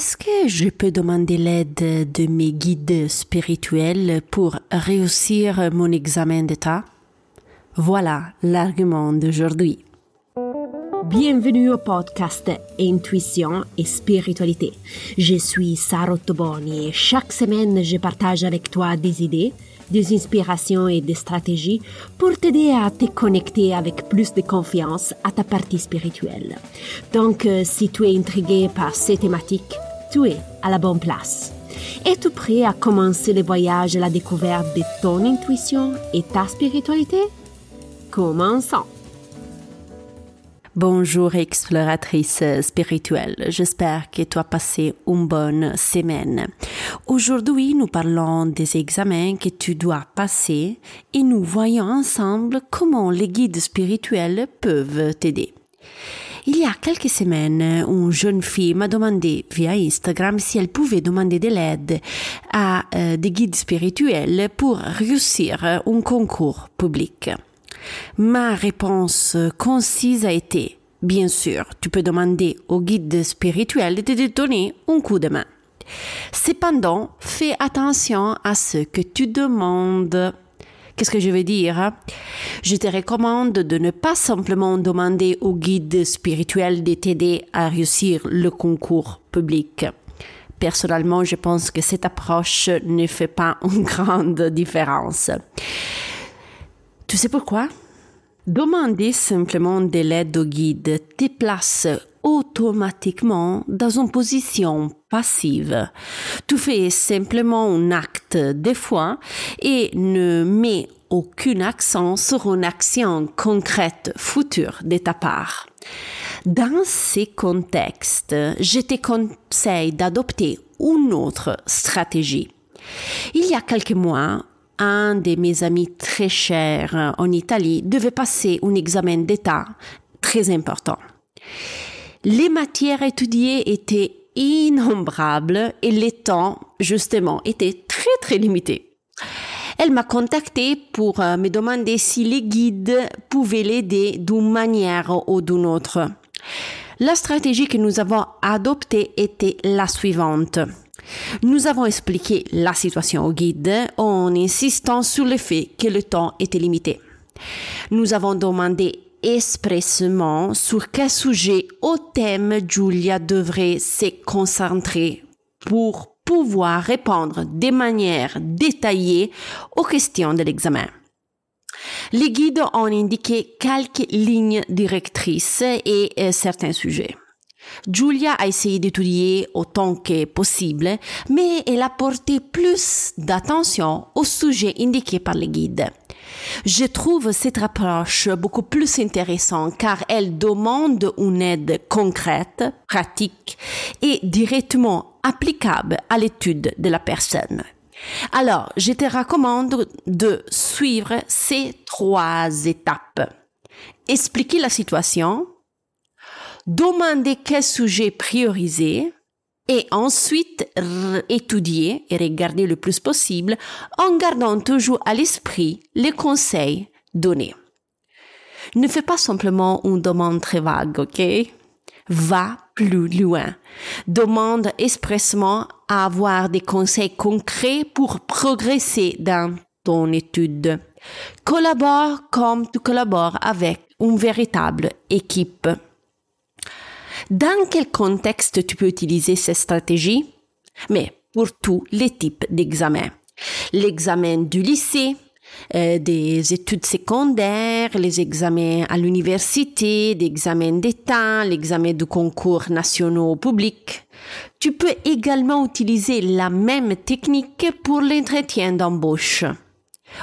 Est-ce que je peux demander l'aide de mes guides spirituels pour réussir mon examen d'État Voilà l'argument d'aujourd'hui. Bienvenue au podcast Intuition et Spiritualité. Je suis Sarah Toboni et chaque semaine je partage avec toi des idées, des inspirations et des stratégies pour t'aider à te connecter avec plus de confiance à ta partie spirituelle. Donc, euh, si tu es intrigué par ces thématiques, tu es à la bonne place. Es-tu prêt à commencer le voyage à la découverte de ton intuition et ta spiritualité? Commençons! Bonjour exploratrice spirituelle, j'espère que tu as passé une bonne semaine. Aujourd'hui, nous parlons des examens que tu dois passer et nous voyons ensemble comment les guides spirituels peuvent t'aider. Il y a quelques semaines, une jeune fille m'a demandé via Instagram si elle pouvait demander de l'aide à euh, des guides spirituels pour réussir un concours public. Ma réponse concise a été Bien sûr, tu peux demander au guide spirituel de te donner un coup de main. Cependant, fais attention à ce que tu demandes. Qu'est-ce que je veux dire Je te recommande de ne pas simplement demander au guide spirituel de t'aider à réussir le concours public. Personnellement, je pense que cette approche ne fait pas une grande différence. Tu sais pourquoi? Demander simplement de l'aide au guide te place automatiquement dans une position passive. Tu fais simplement un acte de foi et ne mets aucun accent sur une action concrète future de ta part. Dans ces contextes, je te conseille d'adopter une autre stratégie. Il y a quelques mois, un de mes amis très chers en Italie devait passer un examen d'État très important. Les matières étudiées étaient innombrables et les temps, justement, étaient très très limités. Elle m'a contacté pour euh, me demander si les guides pouvaient l'aider d'une manière ou d'une autre. La stratégie que nous avons adoptée était la suivante. Nous avons expliqué la situation au guide en insistant sur le fait que le temps était limité. Nous avons demandé expressément sur quel sujet au thème Julia devrait se concentrer pour pouvoir répondre de manière détaillée aux questions de l'examen. Les guides ont indiqué quelques lignes directrices et euh, certains sujets. Julia a essayé d'étudier autant que possible, mais elle a porté plus d'attention au sujet indiqué par les guides. Je trouve cette approche beaucoup plus intéressante car elle demande une aide concrète, pratique et directement applicable à l'étude de la personne. Alors, je te recommande de suivre ces trois étapes. Expliquer la situation, demander quel sujet prioriser et ensuite étudier et regarder le plus possible en gardant toujours à l'esprit les conseils donnés. Ne fais pas simplement une demande très vague, ok? Va plus loin. Demande expressement à avoir des conseils concrets pour progresser dans ton étude. Collabore comme tu collabores avec une véritable équipe. Dans quel contexte tu peux utiliser cette stratégie Mais pour tous les types d'examens. L'examen du lycée, euh, des études secondaires, les examens à l'université, des examens d'État, l'examen du concours nationaux public. Tu peux également utiliser la même technique pour l'entretien d'embauche.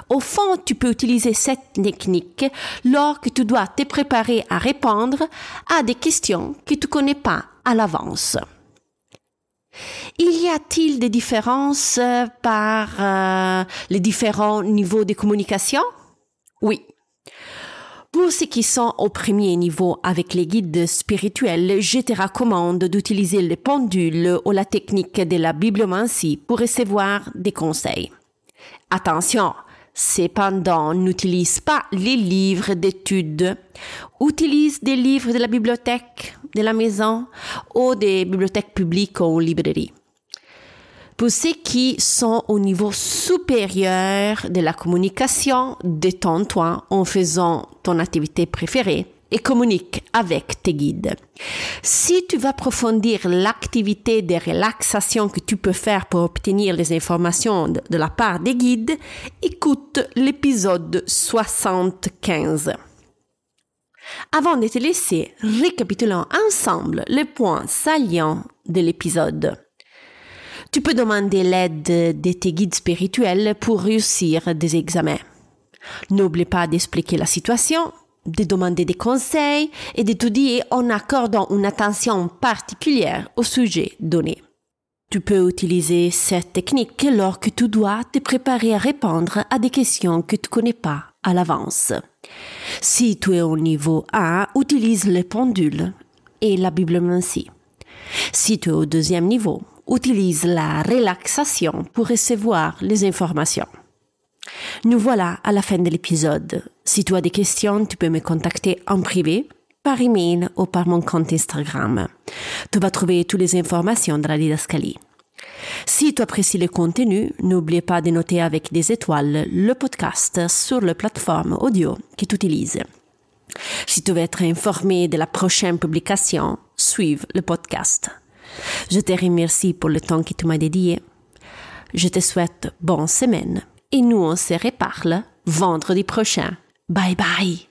Au fond, tu peux utiliser cette technique lorsque tu dois te préparer à répondre à des questions que tu connais pas à l'avance. Il y a-t-il des différences par euh, les différents niveaux de communication? Oui. Pour ceux qui sont au premier niveau avec les guides spirituels, je te recommande d'utiliser le pendule ou la technique de la bibliomancie pour recevoir des conseils. Attention, Cependant, n'utilise pas les livres d'études. Utilise des livres de la bibliothèque, de la maison ou des bibliothèques publiques ou librairies. Pour ceux qui sont au niveau supérieur de la communication, détends-toi en faisant ton activité préférée et communique avec tes guides. Si tu vas approfondir l'activité de relaxation que tu peux faire pour obtenir les informations de la part des guides, écoute l'épisode 75. Avant de te laisser, récapitulons ensemble les points salients de l'épisode. Tu peux demander l'aide de tes guides spirituels pour réussir des examens. N'oublie pas d'expliquer la situation, de demander des conseils et d'étudier en accordant une attention particulière au sujet donné. Tu peux utiliser cette technique lorsque tu dois te préparer à répondre à des questions que tu connais pas à l'avance. Si tu es au niveau 1, utilise le pendule et la bibliomancie. Si tu es au deuxième niveau, utilise la relaxation pour recevoir les informations. Nous voilà à la fin de l'épisode. Si tu as des questions, tu peux me contacter en privé, par email ou par mon compte Instagram. Tu vas trouver toutes les informations dans la didascalie. Si tu apprécies le contenu, n'oublie pas de noter avec des étoiles le podcast sur la plateforme audio que tu utilises. Si tu veux être informé de la prochaine publication, suive le podcast. Je te remercie pour le temps que tu m'as dédié. Je te souhaite bonne semaine et nous on se reparle vendredi prochain. Bye bye.